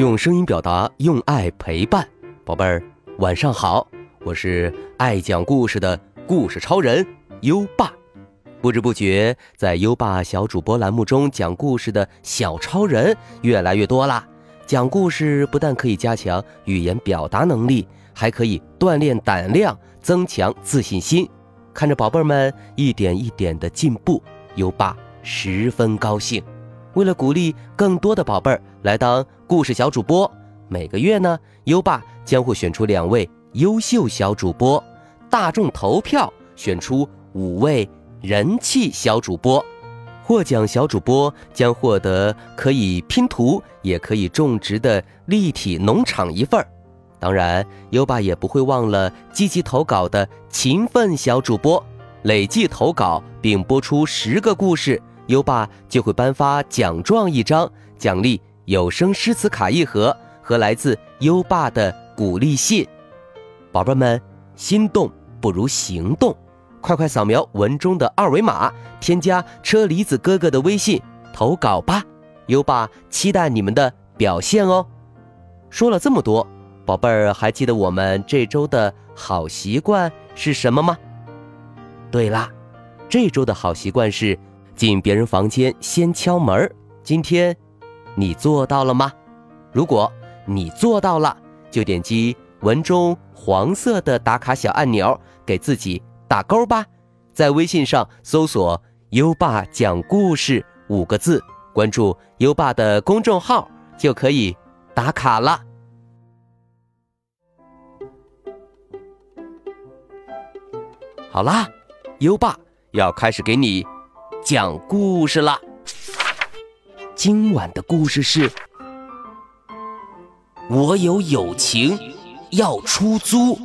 用声音表达，用爱陪伴，宝贝儿，晚上好！我是爱讲故事的故事超人优爸。不知不觉，在优爸小主播栏目中讲故事的小超人越来越多啦。讲故事不但可以加强语言表达能力，还可以锻炼胆量，增强自信心。看着宝贝儿们一点一点的进步，优爸十分高兴。为了鼓励更多的宝贝儿来当故事小主播，每个月呢，优爸将会选出两位优秀小主播，大众投票选出五位人气小主播。获奖小主播将获得可以拼图也可以种植的立体农场一份儿。当然，优爸也不会忘了积极投稿的勤奋小主播，累计投稿并播出十个故事。优爸就会颁发奖状一张，奖励有声诗词卡一盒和来自优爸的鼓励信。宝贝们，心动不如行动，快快扫描文中的二维码，添加车厘子哥哥的微信投稿吧。优爸期待你们的表现哦。说了这么多，宝贝儿还记得我们这周的好习惯是什么吗？对啦，这周的好习惯是。进别人房间先敲门今天你做到了吗？如果你做到了，就点击文中黄色的打卡小按钮，给自己打勾吧。在微信上搜索“优爸讲故事”五个字，关注优爸的公众号就可以打卡了。好啦，优爸要开始给你。讲故事了。今晚的故事是：我有友情要出租。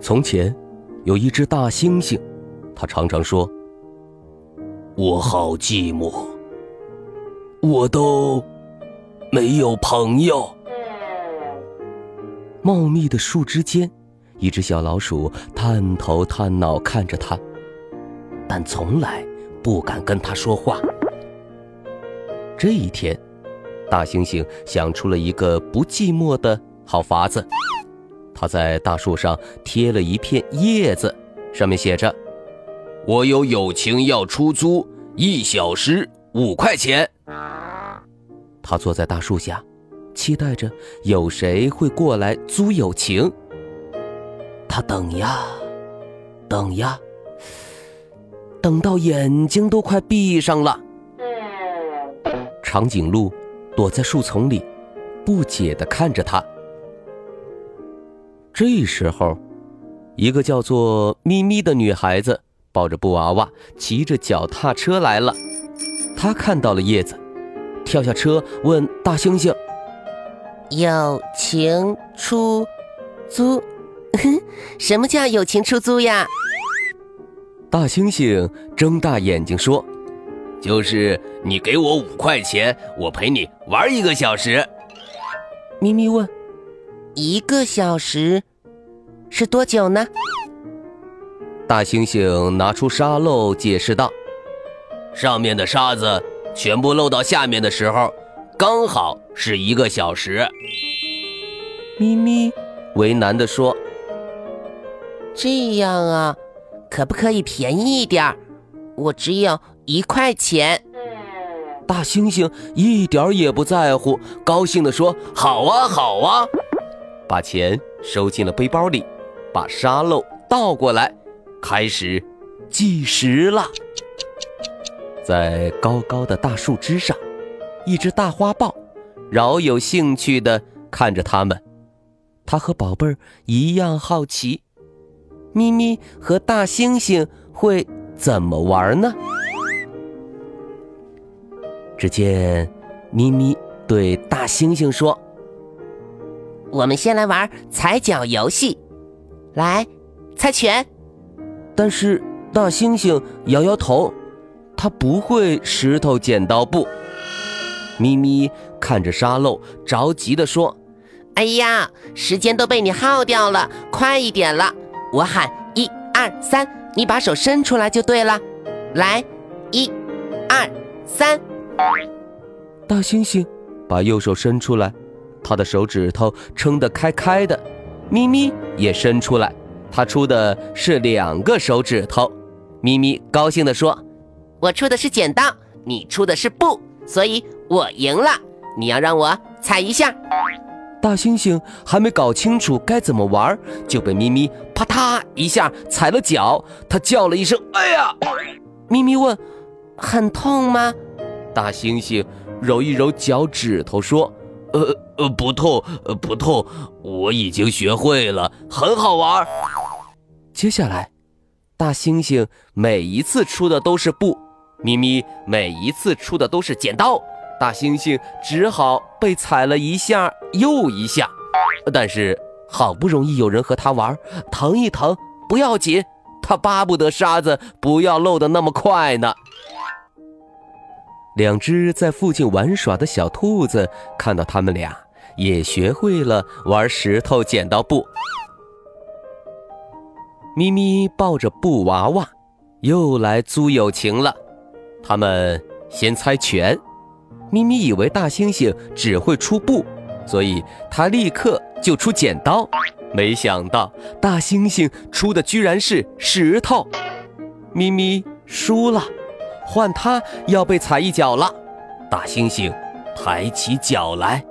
从前，有一只大猩猩，它常常说：“我好寂寞。”我都没有朋友。茂密的树枝间，一只小老鼠探头探脑看着它，但从来不敢跟它说话。这一天，大猩猩想出了一个不寂寞的好法子。他在大树上贴了一片叶子，上面写着：“我有友情要出租，一小时五块钱。”他坐在大树下，期待着有谁会过来租友情。他等呀，等呀，等到眼睛都快闭上了。长颈鹿躲在树丛里，不解地看着他。这时候，一个叫做咪咪的女孩子抱着布娃娃，骑着脚踏车来了。她看到了叶子。跳下车，问大猩猩：“友情出租？什么叫友情出租呀？”大猩猩睁大眼睛说：“就是你给我五块钱，我陪你玩一个小时。”咪咪问：“一个小时是多久呢？”大猩猩拿出沙漏，解释道：“上面的沙子。”全部漏到下面的时候，刚好是一个小时。咪咪为难地说：“这样啊，可不可以便宜一点？我只有一块钱。”大猩猩一点也不在乎，高兴地说：“好啊，好啊！”把钱收进了背包里，把沙漏倒过来，开始计时了。在高高的大树枝上，一只大花豹饶有兴趣地看着他们。它和宝贝儿一样好奇，咪咪和大猩猩会怎么玩呢？只见咪咪对大猩猩说：“我们先来玩踩脚游戏，来猜拳。”但是大猩猩摇摇头。他不会石头剪刀布。咪咪看着沙漏，着急地说：“哎呀，时间都被你耗掉了，快一点了！我喊一二三，你把手伸出来就对了。来，一、二、三。大猩猩把右手伸出来，他的手指头撑得开开的。咪咪也伸出来，他出的是两个手指头。咪咪高兴地说：“我出的是剪刀，你出的是布，所以我赢了。你要让我踩一下。”大猩猩还没搞清楚该怎么玩，就被咪咪啪嗒一下踩了脚。他叫了一声：“哎呀！”咪咪问：“很痛吗？”大猩猩揉一揉脚趾头说：“呃呃，不痛，呃不痛，我已经学会了，很好玩。”接下来，大猩猩每一次出的都是布，咪咪每一次出的都是剪刀。大猩猩只好被踩了一下又一下，但是好不容易有人和他玩，疼一疼不要紧，他巴不得沙子不要漏得那么快呢。两只在附近玩耍的小兔子看到他们俩，也学会了玩石头剪刀布。咪咪抱着布娃娃，又来租友情了。他们先猜拳。咪咪以为大猩猩只会出布，所以他立刻就出剪刀。没想到大猩猩出的居然是石头，咪咪输了，换他要被踩一脚了。大猩猩抬起脚来，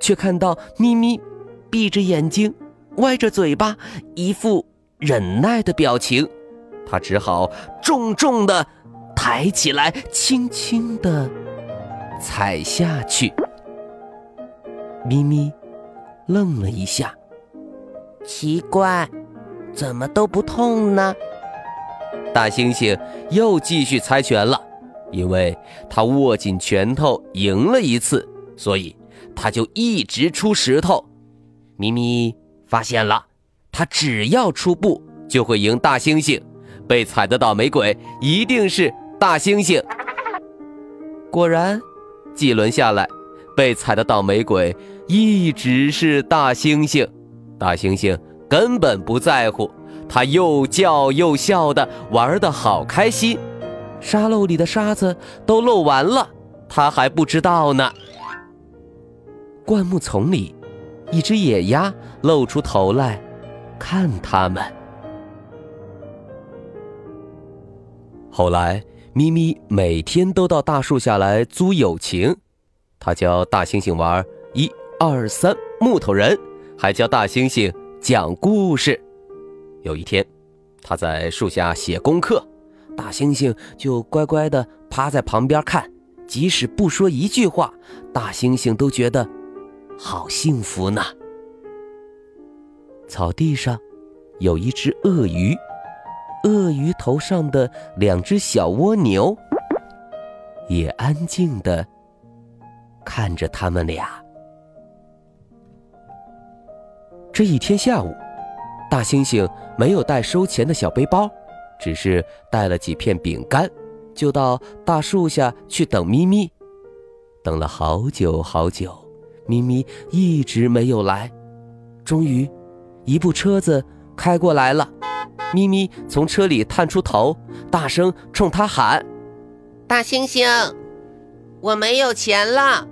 却看到咪咪闭着眼睛，歪着嘴巴，一副忍耐的表情。他只好重重的抬起来，轻轻的。踩下去，咪咪愣了一下，奇怪，怎么都不痛呢？大猩猩又继续猜拳了，因为他握紧拳头赢了一次，所以他就一直出石头。咪咪发现了，他只要出布就会赢大猩猩，被踩的倒霉鬼一定是大猩猩。果然。几轮下来，被踩的倒霉鬼一直是大猩猩。大猩猩根本不在乎，他又叫又笑的玩的好开心。沙漏里的沙子都漏完了，他还不知道呢。灌木丛里，一只野鸭露出头来，看他们。后来。咪咪每天都到大树下来租友情，他教大猩猩玩一二三木头人，还教大猩猩讲故事。有一天，他在树下写功课，大猩猩就乖乖地趴在旁边看，即使不说一句话，大猩猩都觉得好幸福呢。草地上有一只鳄鱼。鳄鱼头上的两只小蜗牛也安静的看着他们俩。这一天下午，大猩猩没有带收钱的小背包，只是带了几片饼干，就到大树下去等咪咪。等了好久好久，咪咪一直没有来。终于，一部车子开过来了。咪咪从车里探出头，大声冲他喊：“大猩猩，我没有钱了，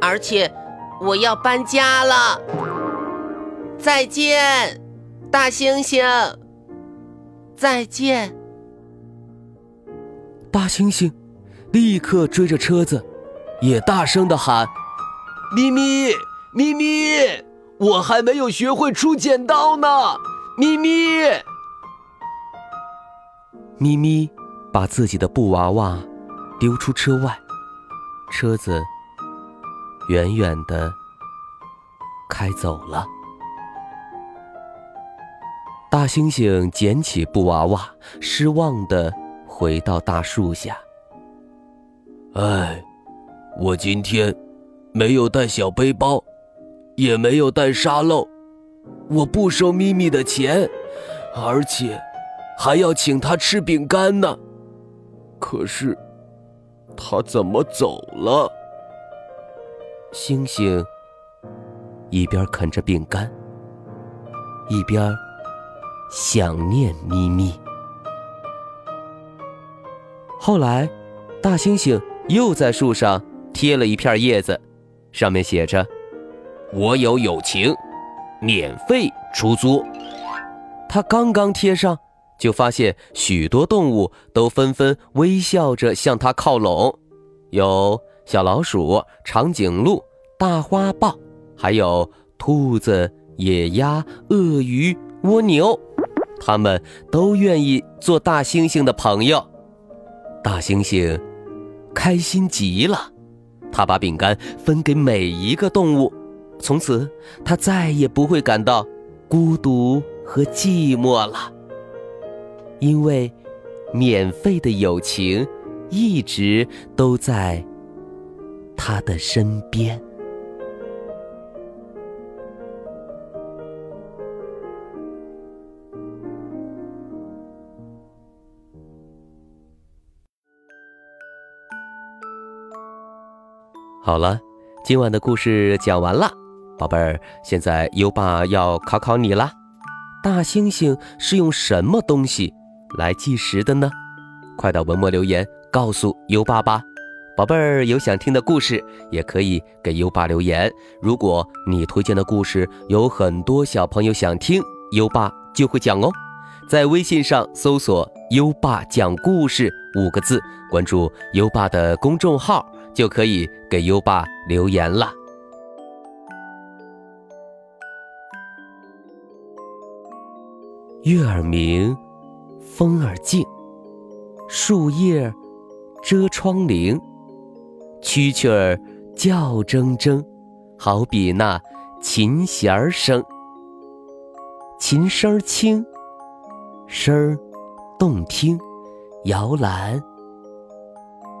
而且我要搬家了。再见，大猩猩，再见。”大猩猩立刻追着车子，也大声的喊：“咪咪，咪咪，我还没有学会出剪刀呢，咪咪。”咪咪把自己的布娃娃丢出车外，车子远远的开走了。大猩猩捡起布娃娃，失望的回到大树下。唉，我今天没有带小背包，也没有带沙漏，我不收咪咪的钱，而且。还要请他吃饼干呢，可是他怎么走了？星星一边啃着饼干，一边想念咪咪。后来，大猩猩又在树上贴了一片叶子，上面写着：“我有友情，免费出租。”他刚刚贴上，就发现许多动物都纷纷微笑着向他靠拢，有小老鼠、长颈鹿、大花豹，还有兔子、野鸭、鳄鱼、蜗牛，他们都愿意做大猩猩的朋友。大猩猩开心极了，他把饼干分给每一个动物，从此他再也不会感到孤独和寂寞了，因为免费的友情一直都在他的身边。好了，今晚的故事讲完了，宝贝儿，现在优爸要考考你啦。大猩猩是用什么东西来计时的呢？快到文末留言告诉优爸吧。宝贝儿，有想听的故事也可以给优爸留言。如果你推荐的故事有很多小朋友想听，优爸就会讲哦。在微信上搜索“优爸讲故事”五个字，关注优爸的公众号。就可以给优爸留言了。月儿明，风儿静，树叶遮窗棂，蛐蛐儿叫铮铮，好比那琴弦儿声。琴声轻，声儿动听，摇篮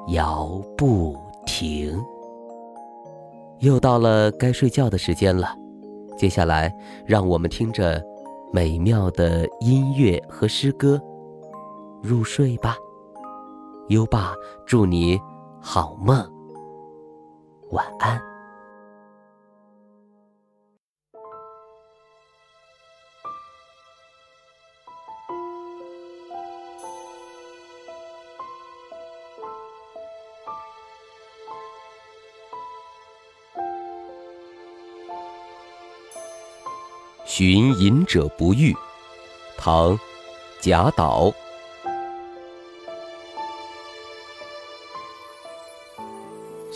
摇不。停，又到了该睡觉的时间了。接下来，让我们听着美妙的音乐和诗歌入睡吧。优爸，祝你好梦，晚安。寻隐者不遇，唐·贾岛。